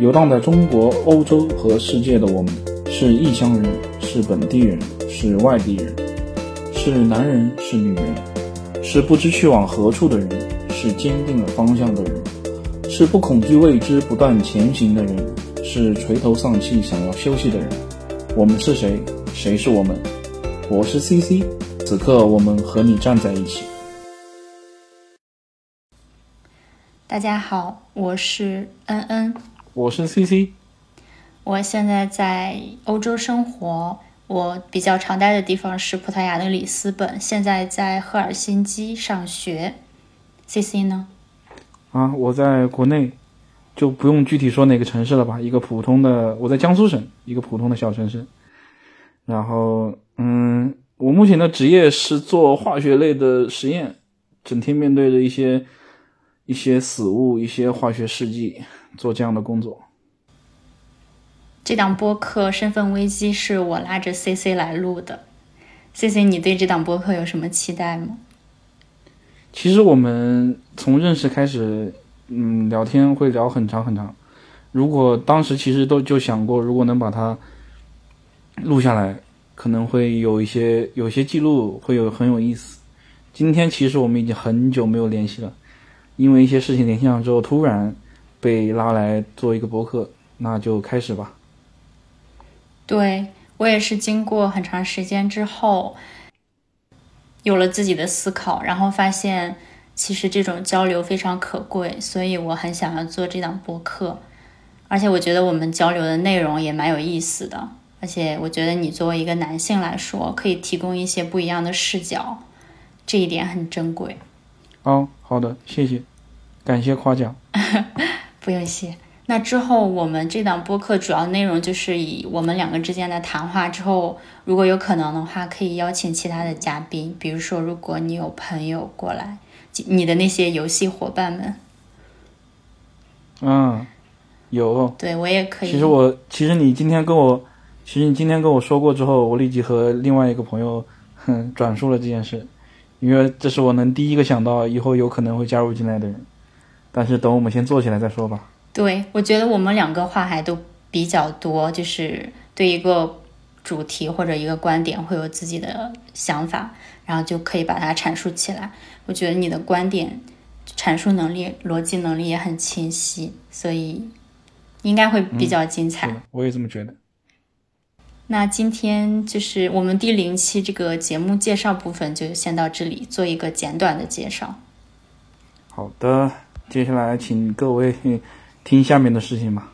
游荡在中国、欧洲和世界的我们，是异乡人，是本地人，是外地人，是男人，是女人，是不知去往何处的人，是坚定了方向的人，是不恐惧未知、不断前行的人，是垂头丧气想要休息的人。我们是谁？谁是我们？我是 CC，此刻我们和你站在一起。大家好，我是恩恩，我是 CC，我现在在欧洲生活，我比较常待的地方是葡萄牙的里斯本，现在在赫尔辛基上学。CC 呢？啊，我在国内，就不用具体说哪个城市了吧，一个普通的，我在江苏省一个普通的小城市。然后，嗯，我目前的职业是做化学类的实验，整天面对着一些。一些死物，一些化学试剂，做这样的工作。这档播客《身份危机》是我拉着 C C 来录的。C C，你对这档播客有什么期待吗？其实我们从认识开始，嗯，聊天会聊很长很长。如果当时其实都就想过，如果能把它录下来，可能会有一些有些记录，会有很有意思。今天其实我们已经很久没有联系了。因为一些事情联系上之后，突然被拉来做一个博客，那就开始吧。对我也是经过很长时间之后，有了自己的思考，然后发现其实这种交流非常可贵，所以我很想要做这档博客。而且我觉得我们交流的内容也蛮有意思的，而且我觉得你作为一个男性来说，可以提供一些不一样的视角，这一点很珍贵。哦，好的，谢谢，感谢夸奖。不用谢。那之后我们这档播客主要内容就是以我们两个之间的谈话。之后如果有可能的话，可以邀请其他的嘉宾，比如说如果你有朋友过来，你的那些游戏伙伴们。嗯，有。对我也可以。其实我，其实你今天跟我，其实你今天跟我说过之后，我立即和另外一个朋友，哼，转述了这件事。因为这是我能第一个想到以后有可能会加入进来的人，但是等我们先做起来再说吧。对，我觉得我们两个话还都比较多，就是对一个主题或者一个观点会有自己的想法，然后就可以把它阐述起来。我觉得你的观点阐述能力、逻辑能力也很清晰，所以应该会比较精彩。我也这么觉得。那今天就是我们第零期这个节目介绍部分，就先到这里，做一个简短的介绍。好的，接下来请各位听下面的事情吧。